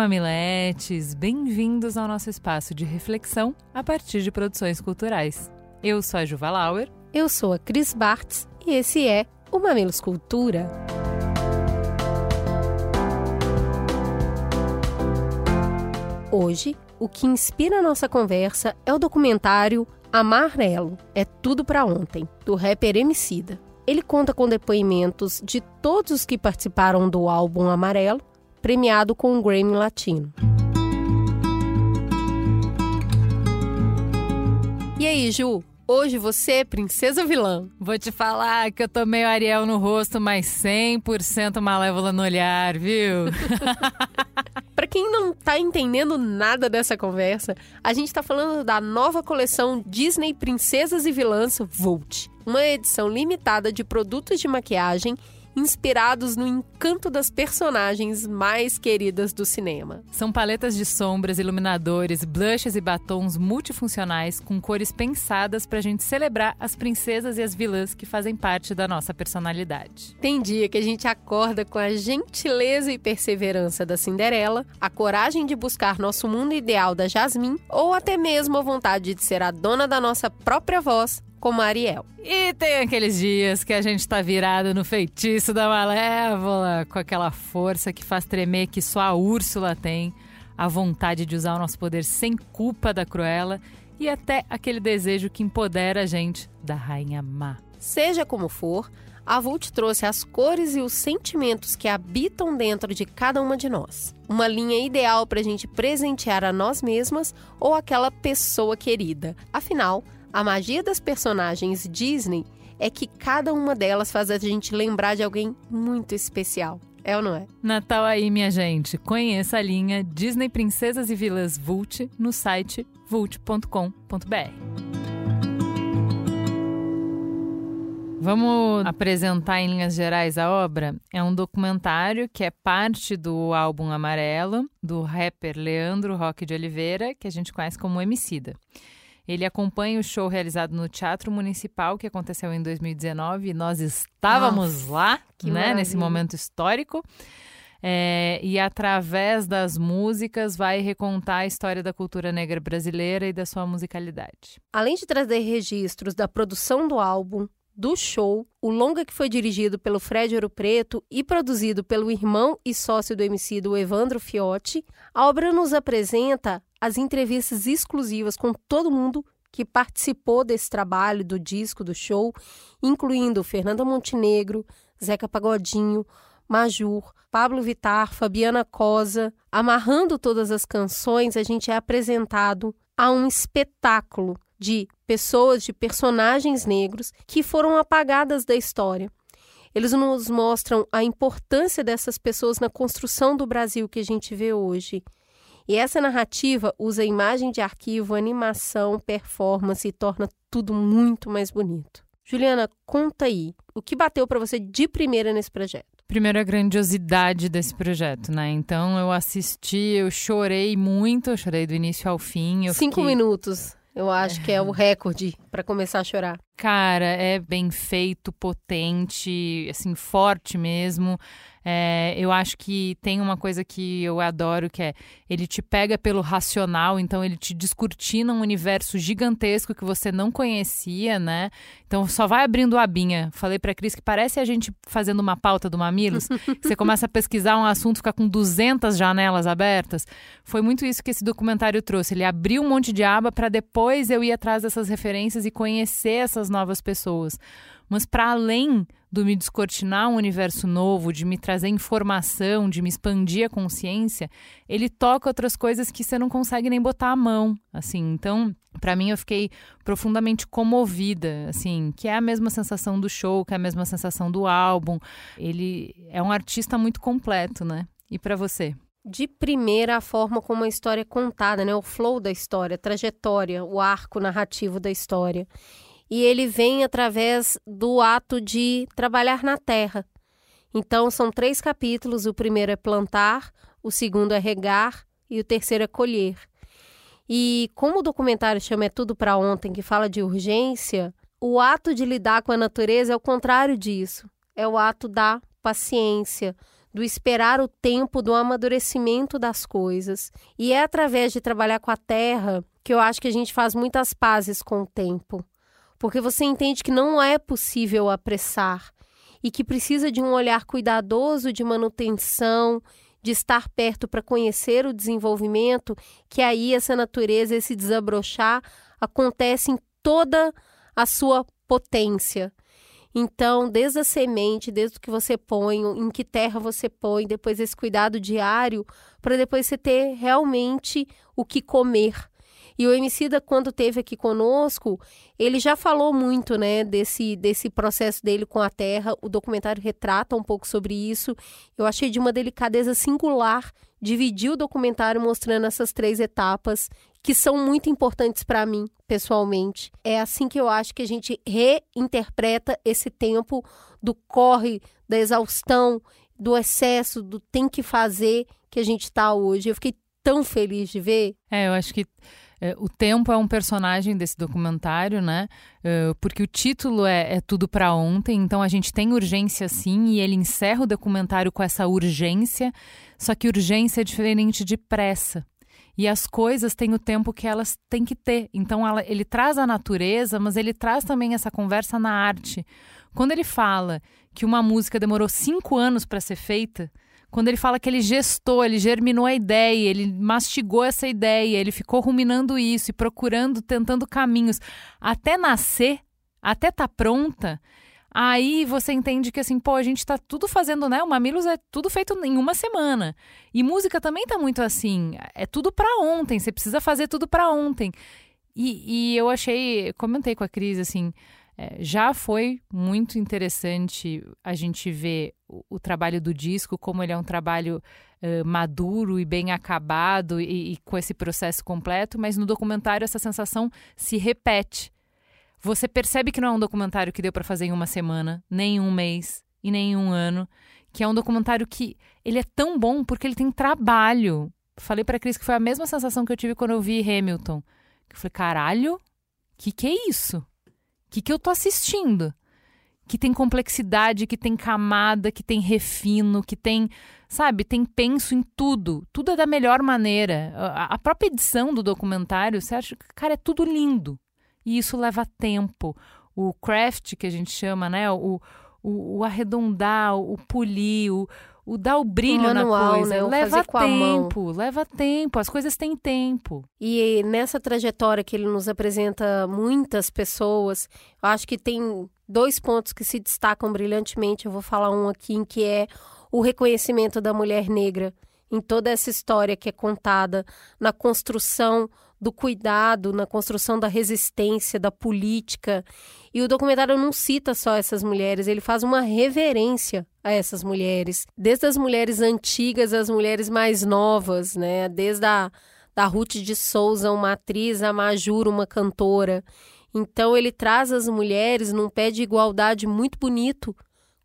mamiletes, bem-vindos ao nosso espaço de reflexão a partir de produções culturais. Eu sou a Juva Lauer. Eu sou a Cris Bartz e esse é o Mamilos Cultura. Hoje, o que inspira a nossa conversa é o documentário Amarelo, é tudo para ontem, do rapper Emicida. Ele conta com depoimentos de todos os que participaram do álbum Amarelo premiado com um Grammy Latino. E aí, Ju? Hoje você é princesa vilã. Vou te falar que eu tô meio Ariel no rosto, mas 100% malévola no olhar, viu? Para quem não tá entendendo nada dessa conversa, a gente tá falando da nova coleção Disney Princesas e Vilãs Volt, uma edição limitada de produtos de maquiagem inspirados no encanto das personagens mais queridas do cinema. São paletas de sombras, iluminadores, blushes e batons multifuncionais com cores pensadas para a gente celebrar as princesas e as vilãs que fazem parte da nossa personalidade. Tem dia que a gente acorda com a gentileza e perseverança da Cinderela, a coragem de buscar nosso mundo ideal da Jasmine ou até mesmo a vontade de ser a dona da nossa própria voz como Ariel. E tem aqueles dias que a gente tá virado no feitiço da Malévola, com aquela força que faz tremer que só a Úrsula tem, a vontade de usar o nosso poder sem culpa da Cruella e até aquele desejo que empodera a gente da Rainha Má. Seja como for, a Vult trouxe as cores e os sentimentos que habitam dentro de cada uma de nós. Uma linha ideal para a gente presentear a nós mesmas ou aquela pessoa querida. Afinal, a magia das personagens Disney é que cada uma delas faz a gente lembrar de alguém muito especial. É ou não é? Natal aí, minha gente. Conheça a linha Disney Princesas e Vilas Vult no site vult.com.br. Vamos apresentar em linhas gerais a obra? É um documentário que é parte do álbum Amarelo, do rapper Leandro Roque de Oliveira, que a gente conhece como Emicida. Ele acompanha o show realizado no Teatro Municipal, que aconteceu em 2019, e nós estávamos Nossa, lá, né, nesse momento histórico. É, e através das músicas vai recontar a história da cultura negra brasileira e da sua musicalidade. Além de trazer registros da produção do álbum, do show, o longa que foi dirigido pelo Fred Ouro Preto e produzido pelo irmão e sócio do MC do Evandro Fiotti, a obra nos apresenta as entrevistas exclusivas com todo mundo que participou desse trabalho, do disco, do show, incluindo Fernanda Montenegro, Zeca Pagodinho, Majur, Pablo Vitar, Fabiana Cosa. Amarrando todas as canções, a gente é apresentado a um espetáculo de pessoas, de personagens negros que foram apagadas da história. Eles nos mostram a importância dessas pessoas na construção do Brasil que a gente vê hoje. E essa narrativa usa imagem de arquivo, animação, performance e torna tudo muito mais bonito. Juliana, conta aí, o que bateu para você de primeira nesse projeto? Primeiro, a grandiosidade desse projeto, né? Então, eu assisti, eu chorei muito, eu chorei do início ao fim. Cinco fiquei... minutos, eu acho é... que é o recorde para começar a chorar. Cara, é bem feito, potente, assim, forte mesmo. É, eu acho que tem uma coisa que eu adoro que é ele te pega pelo racional, então ele te descortina um universo gigantesco que você não conhecia, né? Então só vai abrindo a abinha. Falei para Cris que parece a gente fazendo uma pauta do Mamilos, você começa a pesquisar um assunto, fica com 200 janelas abertas. Foi muito isso que esse documentário trouxe. Ele abriu um monte de aba para depois eu ir atrás dessas referências e conhecer essas novas pessoas. Mas para além do me descortinar um universo novo, de me trazer informação, de me expandir a consciência, ele toca outras coisas que você não consegue nem botar a mão, assim. Então, para mim eu fiquei profundamente comovida, assim, que é a mesma sensação do show, que é a mesma sensação do álbum. Ele é um artista muito completo, né? E para você? De primeira, a forma como a história é contada, né? o flow da história, a trajetória, o arco narrativo da história. E ele vem através do ato de trabalhar na terra. Então, são três capítulos: o primeiro é plantar, o segundo é regar e o terceiro é colher. E como o documentário chama É Tudo para Ontem, que fala de urgência, o ato de lidar com a natureza é o contrário disso. É o ato da paciência, do esperar o tempo do amadurecimento das coisas. E é através de trabalhar com a terra que eu acho que a gente faz muitas pazes com o tempo. Porque você entende que não é possível apressar e que precisa de um olhar cuidadoso de manutenção, de estar perto para conhecer o desenvolvimento, que aí essa natureza, esse desabrochar, acontece em toda a sua potência. Então, desde a semente, desde o que você põe, em que terra você põe, depois esse cuidado diário, para depois você ter realmente o que comer. E o Emicida, quando teve aqui conosco, ele já falou muito, né, desse, desse processo dele com a terra. O documentário retrata um pouco sobre isso. Eu achei de uma delicadeza singular dividir o documentário mostrando essas três etapas que são muito importantes para mim, pessoalmente. É assim que eu acho que a gente reinterpreta esse tempo do corre, da exaustão, do excesso, do tem que fazer que a gente está hoje. Eu fiquei tão feliz de ver. É, eu acho que o tempo é um personagem desse documentário, né? É, porque o título é, é Tudo para Ontem, então a gente tem urgência sim, e ele encerra o documentário com essa urgência, só que urgência é diferente de pressa. E as coisas têm o tempo que elas têm que ter. Então ela, ele traz a natureza, mas ele traz também essa conversa na arte. Quando ele fala que uma música demorou cinco anos para ser feita, quando ele fala que ele gestou, ele germinou a ideia, ele mastigou essa ideia, ele ficou ruminando isso e procurando, tentando caminhos até nascer, até tá pronta. Aí você entende que assim, pô, a gente tá tudo fazendo, né? O Mamilos é tudo feito em uma semana. E música também tá muito assim, é tudo para ontem, você precisa fazer tudo para ontem. E, e, eu achei, comentei com a Cris, assim, é, já foi muito interessante a gente ver o, o, trabalho do disco, como ele é um trabalho uh, maduro e bem acabado e, e com esse processo completo, mas no documentário essa sensação se repete. Você percebe que não é um documentário que deu para fazer em uma semana, nem um mês e nem um ano, que é um documentário que ele é tão bom porque ele tem trabalho. Falei para Cris que foi a mesma sensação que eu tive quando eu vi Hamilton. Eu falei, caralho, que que é isso? Que, que eu tô assistindo? Que tem complexidade, que tem camada, que tem refino, que tem, sabe, tem penso em tudo. Tudo é da melhor maneira. A, própria edição do documentário, você acha que, cara, é tudo lindo. E isso leva tempo. O craft, que a gente chama, né? O, o, o arredondar, o polir, o, o dar o brilho o manual, na coisa. Né? leva tempo, leva tempo, as coisas têm tempo. E nessa trajetória que ele nos apresenta muitas pessoas, eu acho que tem dois pontos que se destacam brilhantemente. Eu vou falar um aqui, em que é o reconhecimento da mulher negra em toda essa história que é contada, na construção do cuidado, na construção da resistência, da política. E o documentário não cita só essas mulheres, ele faz uma reverência a essas mulheres, desde as mulheres antigas às mulheres mais novas, né? Desde a da Ruth de Souza, uma atriz, a Majura, uma cantora. Então ele traz as mulheres num pé de igualdade muito bonito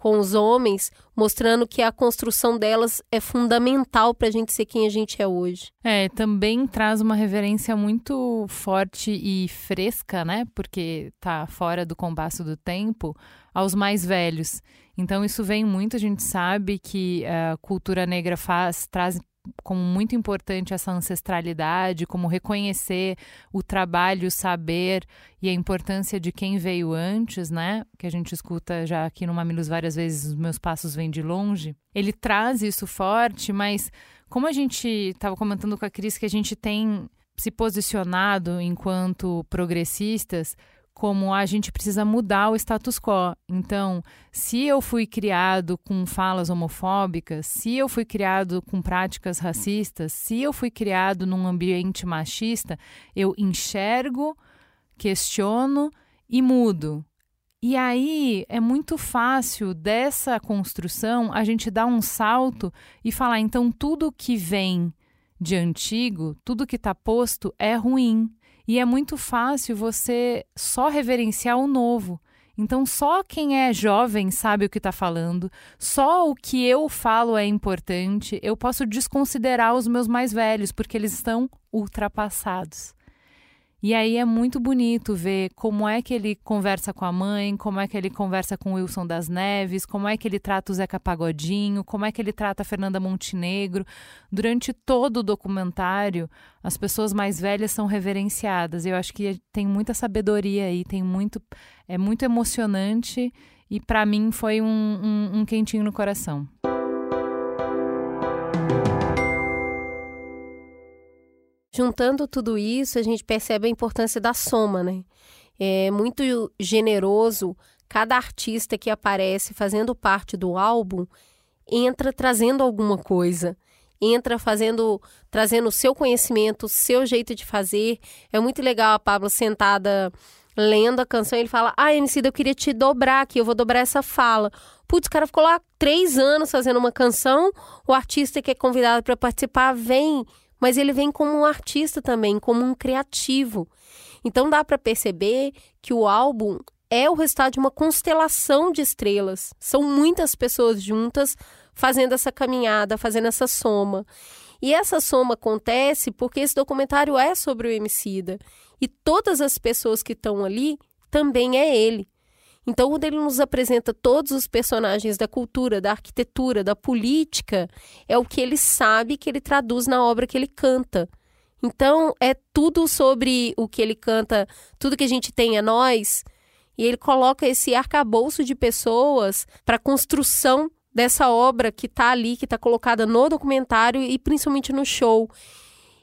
com os homens, mostrando que a construção delas é fundamental para a gente ser quem a gente é hoje. É, também traz uma reverência muito forte e fresca, né? Porque tá fora do compasso do tempo, aos mais velhos. Então isso vem muito, a gente sabe que a cultura negra faz, traz como muito importante essa ancestralidade, como reconhecer o trabalho, o saber e a importância de quem veio antes, né? Que a gente escuta já aqui no Mamilos várias vezes, os meus passos vêm de longe. Ele traz isso forte, mas como a gente estava comentando com a Cris que a gente tem se posicionado enquanto progressistas como a gente precisa mudar o status quo. Então, se eu fui criado com falas homofóbicas, se eu fui criado com práticas racistas, se eu fui criado num ambiente machista, eu enxergo, questiono e mudo. E aí é muito fácil dessa construção a gente dar um salto e falar, então tudo que vem de antigo, tudo que está posto é ruim. E é muito fácil você só reverenciar o novo. Então, só quem é jovem sabe o que está falando, só o que eu falo é importante. Eu posso desconsiderar os meus mais velhos, porque eles estão ultrapassados. E aí é muito bonito ver como é que ele conversa com a mãe, como é que ele conversa com o Wilson das Neves, como é que ele trata o Zeca Pagodinho, como é que ele trata a Fernanda Montenegro. Durante todo o documentário, as pessoas mais velhas são reverenciadas. Eu acho que tem muita sabedoria aí, tem muito, é muito emocionante e para mim foi um, um, um quentinho no coração. Juntando tudo isso, a gente percebe a importância da soma, né? É muito generoso. Cada artista que aparece fazendo parte do álbum entra trazendo alguma coisa, entra fazendo, trazendo o seu conhecimento, o seu jeito de fazer. É muito legal a Pablo sentada lendo a canção, ele fala: Ah, MC, eu queria te dobrar aqui, eu vou dobrar essa fala. Putz, o cara ficou lá três anos fazendo uma canção, o artista que é convidado para participar vem mas ele vem como um artista também, como um criativo. Então dá para perceber que o álbum é o resultado de uma constelação de estrelas. São muitas pessoas juntas fazendo essa caminhada, fazendo essa soma. E essa soma acontece porque esse documentário é sobre o Emicida. E todas as pessoas que estão ali também é ele. Então, quando ele nos apresenta todos os personagens da cultura, da arquitetura, da política, é o que ele sabe que ele traduz na obra que ele canta. Então, é tudo sobre o que ele canta, tudo que a gente tem é nós, e ele coloca esse arcabouço de pessoas para a construção dessa obra que está ali, que está colocada no documentário e principalmente no show.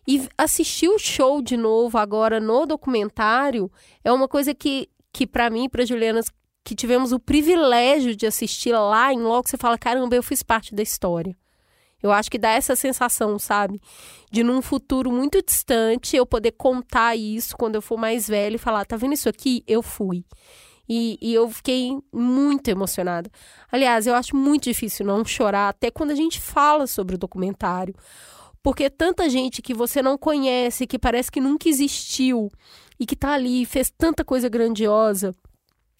E assistir o show de novo agora no documentário é uma coisa que, que para mim, para Juliana, que tivemos o privilégio de assistir lá em logo, você fala, caramba, eu fiz parte da história. Eu acho que dá essa sensação, sabe? De num futuro muito distante eu poder contar isso quando eu for mais velho e falar, tá vendo isso aqui? Eu fui. E, e, eu fiquei muito emocionada. Aliás, eu acho muito difícil não chorar, até quando a gente fala sobre o documentário. Porque tanta gente que você não conhece, que parece que nunca existiu e que tá ali, fez tanta coisa grandiosa.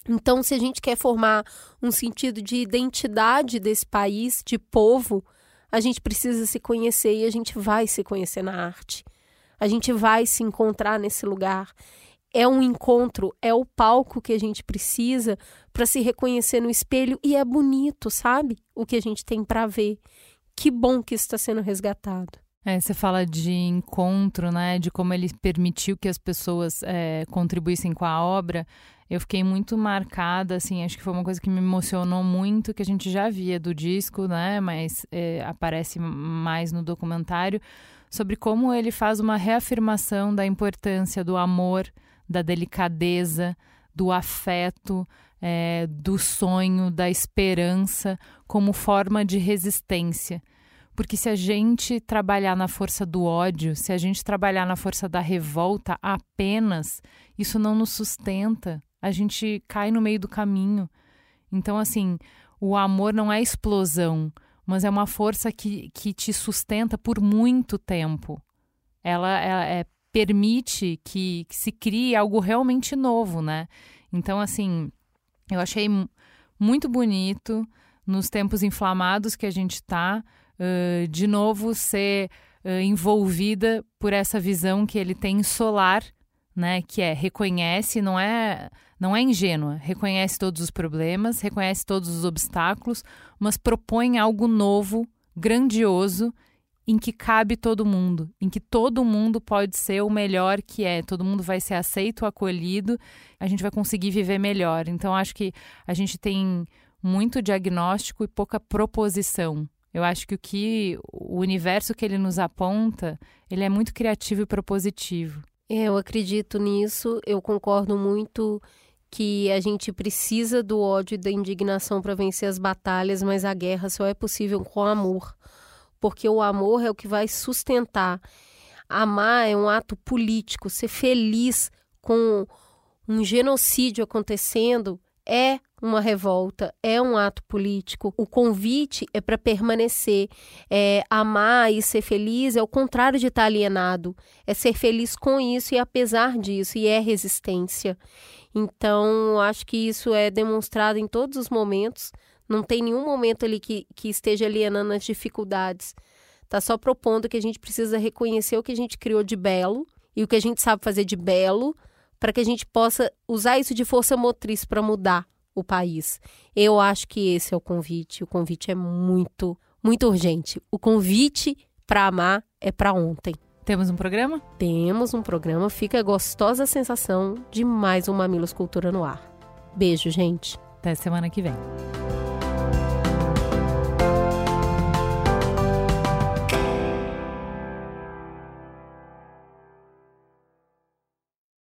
Então, se a gente quer formar um sentido de identidade desse país, de povo, a gente precisa se conhecer e a gente vai se conhecer na arte. A gente vai se encontrar nesse lugar. É um encontro, é o palco que a gente precisa para se reconhecer no espelho e é bonito, sabe? O que a gente tem para ver. Que bom que isso está sendo resgatado. É, você fala de encontro, né? De como ele permitiu que as pessoas é, contribuíssem com a obra eu fiquei muito marcada, assim, acho que foi uma coisa que me emocionou muito, que a gente já via do disco, né, mas é, aparece mais no documentário, sobre como ele faz uma reafirmação da importância do amor, da delicadeza, do afeto, é, do sonho, da esperança, como forma de resistência. Porque se a gente trabalhar na força do ódio, se a gente trabalhar na força da revolta apenas, isso não nos sustenta, a gente cai no meio do caminho. Então, assim, o amor não é explosão, mas é uma força que, que te sustenta por muito tempo. Ela, ela é, permite que, que, se crie algo realmente novo, né? Então, assim, eu achei muito bonito nos tempos inflamados que a gente está, uh, de novo ser uh, envolvida por essa visão que ele tem solar, né? Que é reconhece, não é não é ingênua, reconhece todos os problemas, reconhece todos os obstáculos, mas propõe algo novo, grandioso, em que cabe todo mundo, em que todo mundo pode ser o melhor que é, todo mundo vai ser aceito, acolhido, a gente vai conseguir viver melhor. Então, acho que a gente tem muito diagnóstico e pouca proposição. Eu acho que o que o universo que ele nos aponta, ele é muito criativo e propositivo. É, eu acredito nisso, eu concordo muito que a gente precisa do ódio e da indignação para vencer as batalhas, mas a guerra só é possível com amor, porque o amor é o que vai sustentar. Amar é um ato político, ser feliz com um genocídio acontecendo é uma revolta, é um ato político. O convite é para permanecer. É, amar e ser feliz é o contrário de estar alienado. É ser feliz com isso e apesar disso, e é resistência. Então, acho que isso é demonstrado em todos os momentos. Não tem nenhum momento ali que, que esteja alienando as dificuldades. Está só propondo que a gente precisa reconhecer o que a gente criou de belo e o que a gente sabe fazer de belo para que a gente possa usar isso de força motriz para mudar o país. Eu acho que esse é o convite. O convite é muito, muito urgente. O convite para amar é para ontem. Temos um programa? Temos um programa. Fica a gostosa sensação de mais um Mamilos Cultura no ar. Beijo, gente. Até semana que vem.